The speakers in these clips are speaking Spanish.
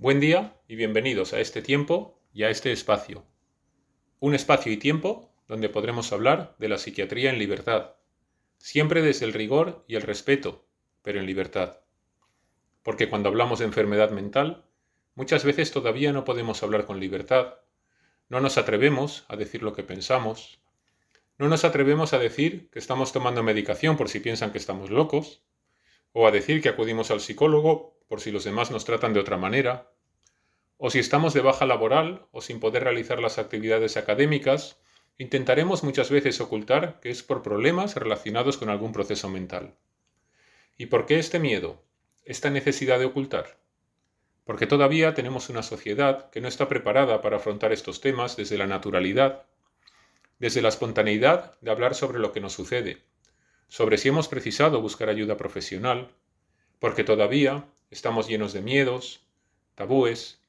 Buen día y bienvenidos a este tiempo y a este espacio. Un espacio y tiempo donde podremos hablar de la psiquiatría en libertad, siempre desde el rigor y el respeto, pero en libertad. Porque cuando hablamos de enfermedad mental, muchas veces todavía no podemos hablar con libertad, no nos atrevemos a decir lo que pensamos, no nos atrevemos a decir que estamos tomando medicación por si piensan que estamos locos, o a decir que acudimos al psicólogo por si los demás nos tratan de otra manera, o si estamos de baja laboral o sin poder realizar las actividades académicas, intentaremos muchas veces ocultar que es por problemas relacionados con algún proceso mental. ¿Y por qué este miedo? Esta necesidad de ocultar. Porque todavía tenemos una sociedad que no está preparada para afrontar estos temas desde la naturalidad, desde la espontaneidad de hablar sobre lo que nos sucede, sobre si hemos precisado buscar ayuda profesional, porque todavía estamos llenos de miedos, tabúes,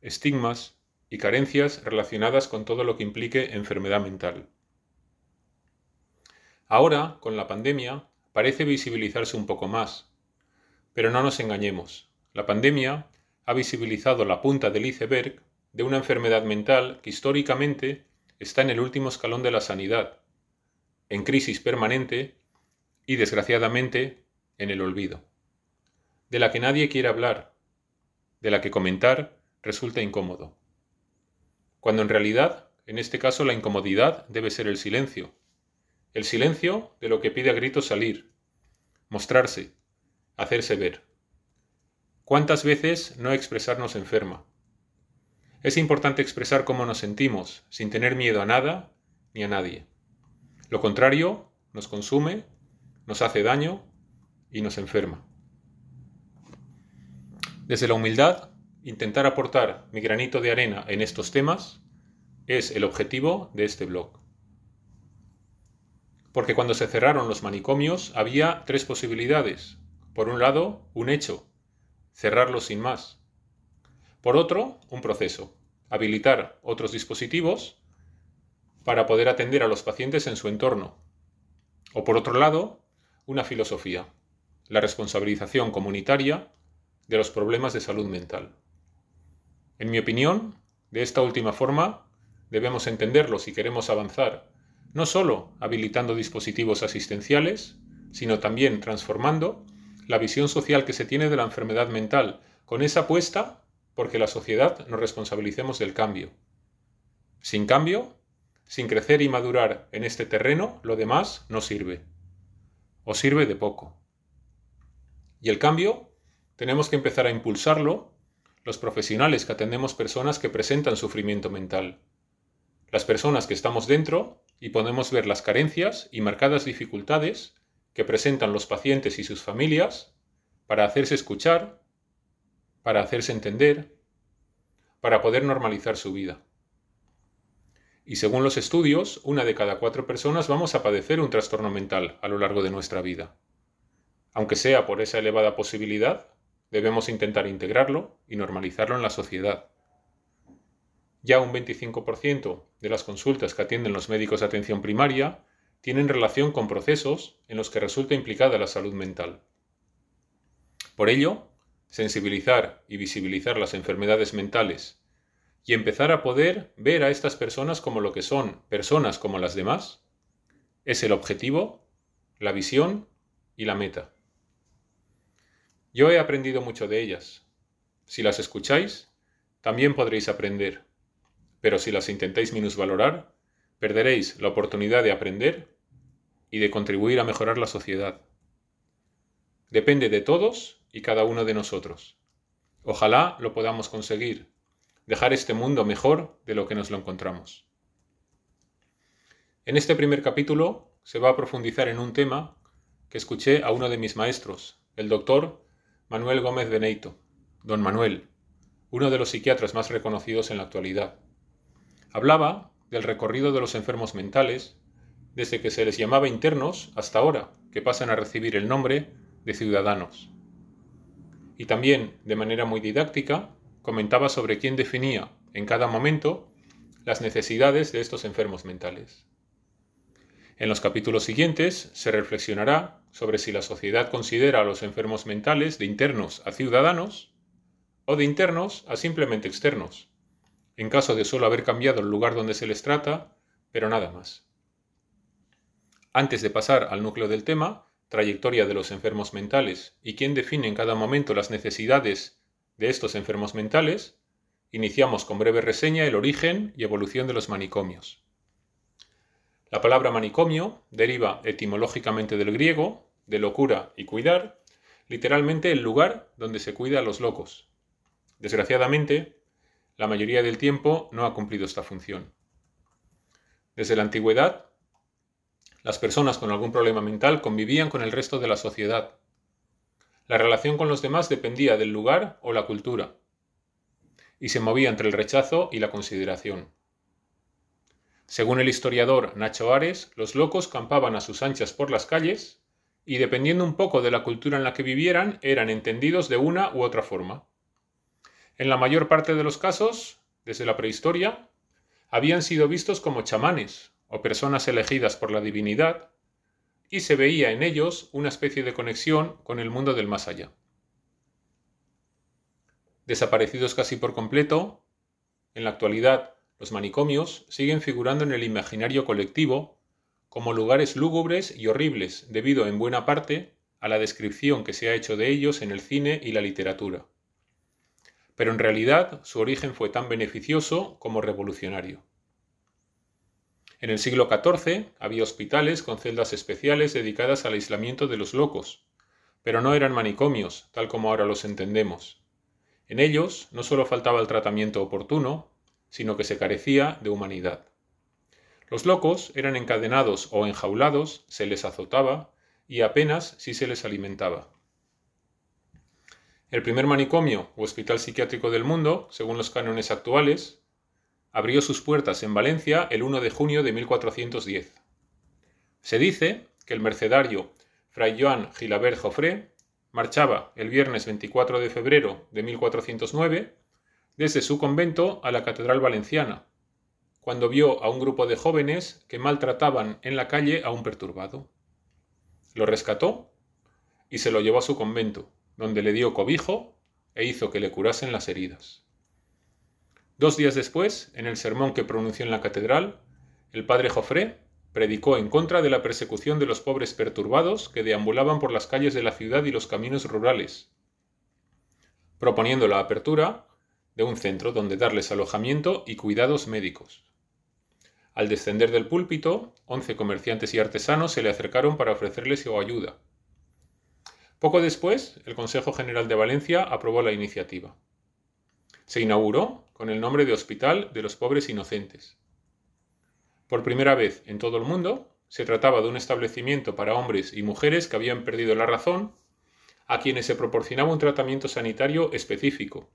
estigmas y carencias relacionadas con todo lo que implique enfermedad mental. Ahora, con la pandemia, parece visibilizarse un poco más, pero no nos engañemos. La pandemia ha visibilizado la punta del iceberg de una enfermedad mental que históricamente está en el último escalón de la sanidad, en crisis permanente y desgraciadamente en el olvido, de la que nadie quiere hablar, de la que comentar resulta incómodo, cuando en realidad, en este caso, la incomodidad debe ser el silencio, el silencio de lo que pide a gritos salir, mostrarse, hacerse ver. ¿Cuántas veces no expresarnos enferma? Es importante expresar cómo nos sentimos, sin tener miedo a nada ni a nadie. Lo contrario nos consume nos hace daño y nos enferma. Desde la humildad, intentar aportar mi granito de arena en estos temas es el objetivo de este blog. Porque cuando se cerraron los manicomios había tres posibilidades. Por un lado, un hecho, cerrarlos sin más. Por otro, un proceso, habilitar otros dispositivos para poder atender a los pacientes en su entorno. O por otro lado, una filosofía, la responsabilización comunitaria de los problemas de salud mental. En mi opinión, de esta última forma, debemos entenderlo si queremos avanzar, no solo habilitando dispositivos asistenciales, sino también transformando la visión social que se tiene de la enfermedad mental, con esa apuesta porque la sociedad nos responsabilicemos del cambio. Sin cambio, sin crecer y madurar en este terreno, lo demás no sirve o sirve de poco. Y el cambio tenemos que empezar a impulsarlo los profesionales que atendemos personas que presentan sufrimiento mental. Las personas que estamos dentro y podemos ver las carencias y marcadas dificultades que presentan los pacientes y sus familias para hacerse escuchar, para hacerse entender, para poder normalizar su vida. Y según los estudios, una de cada cuatro personas vamos a padecer un trastorno mental a lo largo de nuestra vida. Aunque sea por esa elevada posibilidad, debemos intentar integrarlo y normalizarlo en la sociedad. Ya un 25% de las consultas que atienden los médicos de atención primaria tienen relación con procesos en los que resulta implicada la salud mental. Por ello, sensibilizar y visibilizar las enfermedades mentales y empezar a poder ver a estas personas como lo que son, personas como las demás, es el objetivo, la visión y la meta. Yo he aprendido mucho de ellas. Si las escucháis, también podréis aprender, pero si las intentáis minusvalorar, perderéis la oportunidad de aprender y de contribuir a mejorar la sociedad. Depende de todos y cada uno de nosotros. Ojalá lo podamos conseguir dejar este mundo mejor de lo que nos lo encontramos. En este primer capítulo se va a profundizar en un tema que escuché a uno de mis maestros, el doctor Manuel Gómez Beneito, don Manuel, uno de los psiquiatras más reconocidos en la actualidad. Hablaba del recorrido de los enfermos mentales desde que se les llamaba internos hasta ahora, que pasan a recibir el nombre de ciudadanos. Y también, de manera muy didáctica, comentaba sobre quién definía en cada momento las necesidades de estos enfermos mentales. En los capítulos siguientes se reflexionará sobre si la sociedad considera a los enfermos mentales de internos a ciudadanos o de internos a simplemente externos, en caso de solo haber cambiado el lugar donde se les trata, pero nada más. Antes de pasar al núcleo del tema, trayectoria de los enfermos mentales y quién define en cada momento las necesidades de estos enfermos mentales, iniciamos con breve reseña el origen y evolución de los manicomios. La palabra manicomio deriva etimológicamente del griego, de locura y cuidar, literalmente el lugar donde se cuida a los locos. Desgraciadamente, la mayoría del tiempo no ha cumplido esta función. Desde la antigüedad, las personas con algún problema mental convivían con el resto de la sociedad. La relación con los demás dependía del lugar o la cultura, y se movía entre el rechazo y la consideración. Según el historiador Nacho Ares, los locos campaban a sus anchas por las calles y dependiendo un poco de la cultura en la que vivieran, eran entendidos de una u otra forma. En la mayor parte de los casos, desde la prehistoria, habían sido vistos como chamanes o personas elegidas por la divinidad, y se veía en ellos una especie de conexión con el mundo del más allá. Desaparecidos casi por completo, en la actualidad los manicomios siguen figurando en el imaginario colectivo como lugares lúgubres y horribles debido en buena parte a la descripción que se ha hecho de ellos en el cine y la literatura. Pero en realidad su origen fue tan beneficioso como revolucionario. En el siglo XIV había hospitales con celdas especiales dedicadas al aislamiento de los locos, pero no eran manicomios, tal como ahora los entendemos. En ellos no solo faltaba el tratamiento oportuno, sino que se carecía de humanidad. Los locos eran encadenados o enjaulados, se les azotaba y apenas si se les alimentaba. El primer manicomio o hospital psiquiátrico del mundo, según los cánones actuales, abrió sus puertas en Valencia el 1 de junio de 1410. Se dice que el mercedario Fray Joan Gilabert Joffre marchaba el viernes 24 de febrero de 1409 desde su convento a la Catedral Valenciana, cuando vio a un grupo de jóvenes que maltrataban en la calle a un perturbado. Lo rescató y se lo llevó a su convento, donde le dio cobijo e hizo que le curasen las heridas. Dos días después, en el sermón que pronunció en la catedral, el padre Jofré predicó en contra de la persecución de los pobres perturbados que deambulaban por las calles de la ciudad y los caminos rurales, proponiendo la apertura de un centro donde darles alojamiento y cuidados médicos. Al descender del púlpito, once comerciantes y artesanos se le acercaron para ofrecerles ayuda. Poco después, el Consejo General de Valencia aprobó la iniciativa. Se inauguró con el nombre de Hospital de los Pobres Inocentes. Por primera vez en todo el mundo, se trataba de un establecimiento para hombres y mujeres que habían perdido la razón, a quienes se proporcionaba un tratamiento sanitario específico,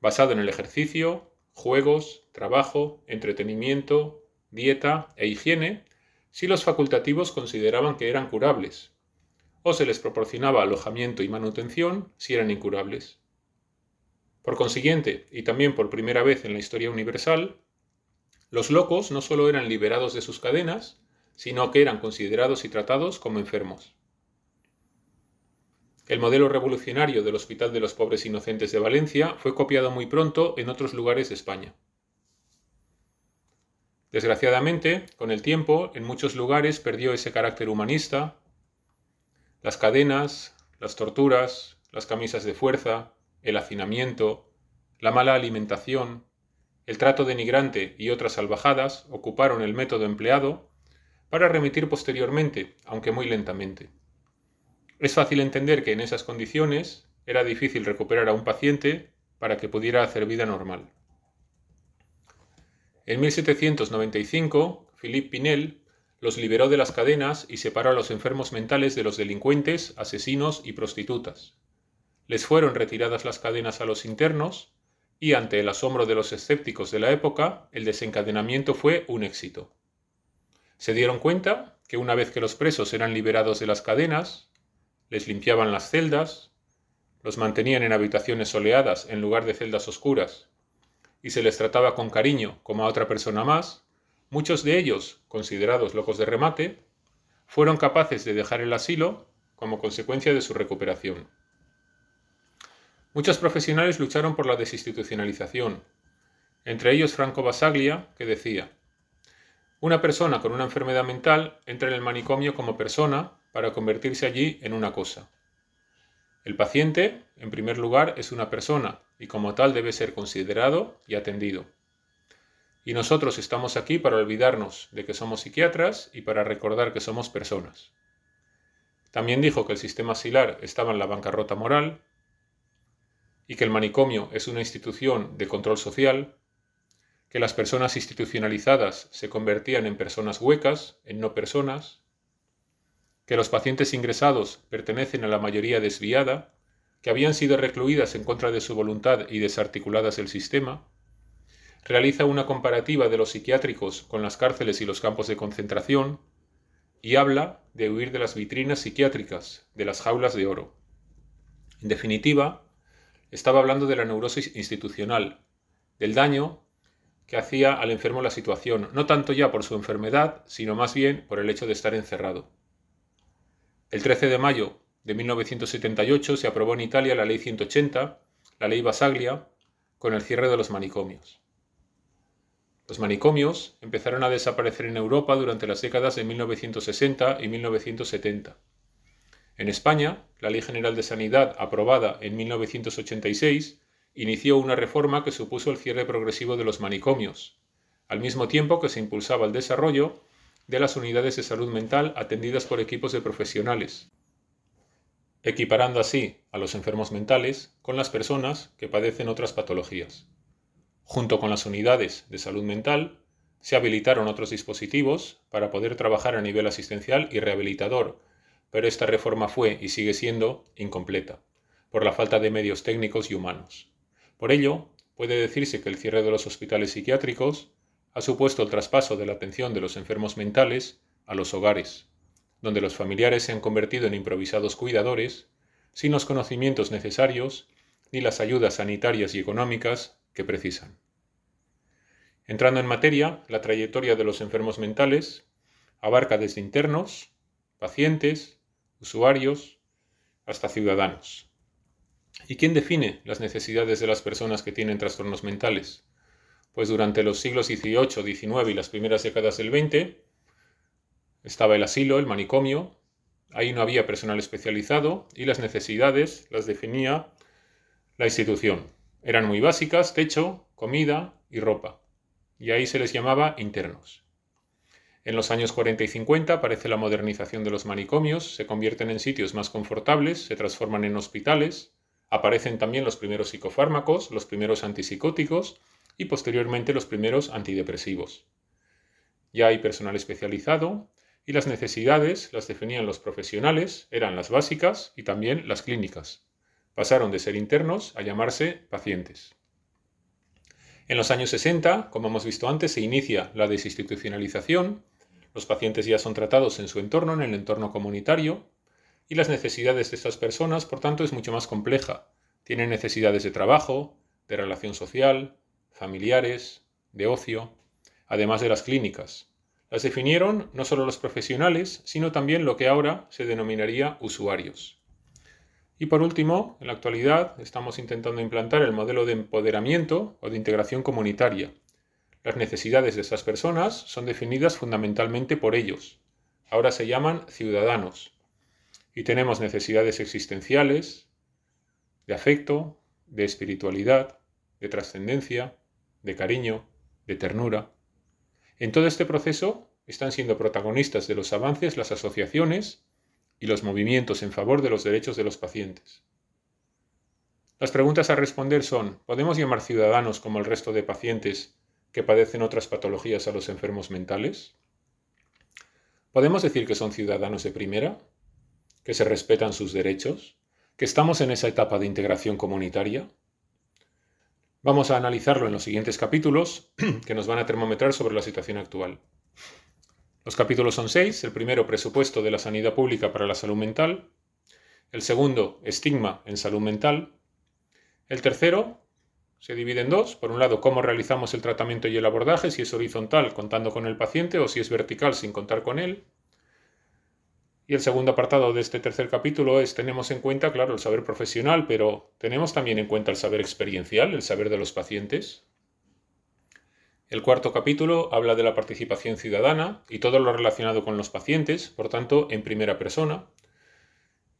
basado en el ejercicio, juegos, trabajo, entretenimiento, dieta e higiene, si los facultativos consideraban que eran curables, o se les proporcionaba alojamiento y manutención si eran incurables. Por consiguiente, y también por primera vez en la historia universal, los locos no solo eran liberados de sus cadenas, sino que eran considerados y tratados como enfermos. El modelo revolucionario del Hospital de los Pobres Inocentes de Valencia fue copiado muy pronto en otros lugares de España. Desgraciadamente, con el tiempo, en muchos lugares perdió ese carácter humanista. Las cadenas, las torturas, las camisas de fuerza, el hacinamiento, la mala alimentación, el trato denigrante y otras salvajadas ocuparon el método empleado para remitir posteriormente, aunque muy lentamente. Es fácil entender que en esas condiciones era difícil recuperar a un paciente para que pudiera hacer vida normal. En 1795, Philippe Pinel los liberó de las cadenas y separó a los enfermos mentales de los delincuentes, asesinos y prostitutas. Les fueron retiradas las cadenas a los internos y ante el asombro de los escépticos de la época, el desencadenamiento fue un éxito. Se dieron cuenta que una vez que los presos eran liberados de las cadenas, les limpiaban las celdas, los mantenían en habitaciones soleadas en lugar de celdas oscuras, y se les trataba con cariño como a otra persona más, muchos de ellos, considerados locos de remate, fueron capaces de dejar el asilo como consecuencia de su recuperación. Muchos profesionales lucharon por la desinstitucionalización, entre ellos Franco Basaglia, que decía, una persona con una enfermedad mental entra en el manicomio como persona para convertirse allí en una cosa. El paciente, en primer lugar, es una persona y como tal debe ser considerado y atendido. Y nosotros estamos aquí para olvidarnos de que somos psiquiatras y para recordar que somos personas. También dijo que el sistema asilar estaba en la bancarrota moral y que el manicomio es una institución de control social, que las personas institucionalizadas se convertían en personas huecas, en no personas, que los pacientes ingresados pertenecen a la mayoría desviada, que habían sido recluidas en contra de su voluntad y desarticuladas del sistema, realiza una comparativa de los psiquiátricos con las cárceles y los campos de concentración, y habla de huir de las vitrinas psiquiátricas, de las jaulas de oro. En definitiva, estaba hablando de la neurosis institucional, del daño que hacía al enfermo la situación, no tanto ya por su enfermedad, sino más bien por el hecho de estar encerrado. El 13 de mayo de 1978 se aprobó en Italia la Ley 180, la Ley Basaglia, con el cierre de los manicomios. Los manicomios empezaron a desaparecer en Europa durante las décadas de 1960 y 1970. En España, la Ley General de Sanidad, aprobada en 1986, inició una reforma que supuso el cierre progresivo de los manicomios, al mismo tiempo que se impulsaba el desarrollo de las unidades de salud mental atendidas por equipos de profesionales, equiparando así a los enfermos mentales con las personas que padecen otras patologías. Junto con las unidades de salud mental, se habilitaron otros dispositivos para poder trabajar a nivel asistencial y rehabilitador, pero esta reforma fue y sigue siendo incompleta, por la falta de medios técnicos y humanos. Por ello, puede decirse que el cierre de los hospitales psiquiátricos ha supuesto el traspaso de la atención de los enfermos mentales a los hogares, donde los familiares se han convertido en improvisados cuidadores, sin los conocimientos necesarios ni las ayudas sanitarias y económicas que precisan. Entrando en materia, la trayectoria de los enfermos mentales abarca desde internos, pacientes, usuarios, hasta ciudadanos. ¿Y quién define las necesidades de las personas que tienen trastornos mentales? Pues durante los siglos XVIII, XIX y las primeras décadas del XX estaba el asilo, el manicomio, ahí no había personal especializado y las necesidades las definía la institución. Eran muy básicas, techo, comida y ropa, y ahí se les llamaba internos. En los años 40 y 50 aparece la modernización de los manicomios, se convierten en sitios más confortables, se transforman en hospitales, aparecen también los primeros psicofármacos, los primeros antipsicóticos y posteriormente los primeros antidepresivos. Ya hay personal especializado y las necesidades las definían los profesionales, eran las básicas y también las clínicas. Pasaron de ser internos a llamarse pacientes. En los años 60, como hemos visto antes, se inicia la desinstitucionalización, los pacientes ya son tratados en su entorno, en el entorno comunitario, y las necesidades de estas personas, por tanto, es mucho más compleja. Tienen necesidades de trabajo, de relación social, familiares, de ocio, además de las clínicas. Las definieron no solo los profesionales, sino también lo que ahora se denominaría usuarios. Y por último, en la actualidad estamos intentando implantar el modelo de empoderamiento o de integración comunitaria. Las necesidades de estas personas son definidas fundamentalmente por ellos. Ahora se llaman ciudadanos. Y tenemos necesidades existenciales, de afecto, de espiritualidad, de trascendencia, de cariño, de ternura. En todo este proceso están siendo protagonistas de los avances las asociaciones y los movimientos en favor de los derechos de los pacientes. Las preguntas a responder son, ¿podemos llamar ciudadanos como el resto de pacientes que padecen otras patologías a los enfermos mentales? ¿Podemos decir que son ciudadanos de primera? ¿Que se respetan sus derechos? ¿Que estamos en esa etapa de integración comunitaria? Vamos a analizarlo en los siguientes capítulos que nos van a termometrar sobre la situación actual. Los capítulos son seis. El primero, presupuesto de la sanidad pública para la salud mental. El segundo, estigma en salud mental. El tercero, se divide en dos. Por un lado, cómo realizamos el tratamiento y el abordaje, si es horizontal contando con el paciente o si es vertical sin contar con él. Y el segundo apartado de este tercer capítulo es, tenemos en cuenta, claro, el saber profesional, pero tenemos también en cuenta el saber experiencial, el saber de los pacientes. El cuarto capítulo habla de la participación ciudadana y todo lo relacionado con los pacientes, por tanto, en primera persona.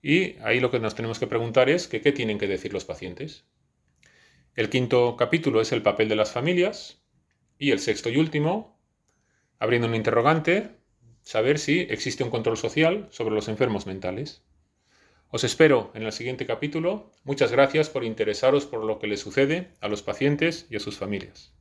Y ahí lo que nos tenemos que preguntar es qué tienen que decir los pacientes. El quinto capítulo es el papel de las familias. Y el sexto y último, abriendo un interrogante, saber si existe un control social sobre los enfermos mentales. Os espero en el siguiente capítulo. Muchas gracias por interesaros por lo que le sucede a los pacientes y a sus familias.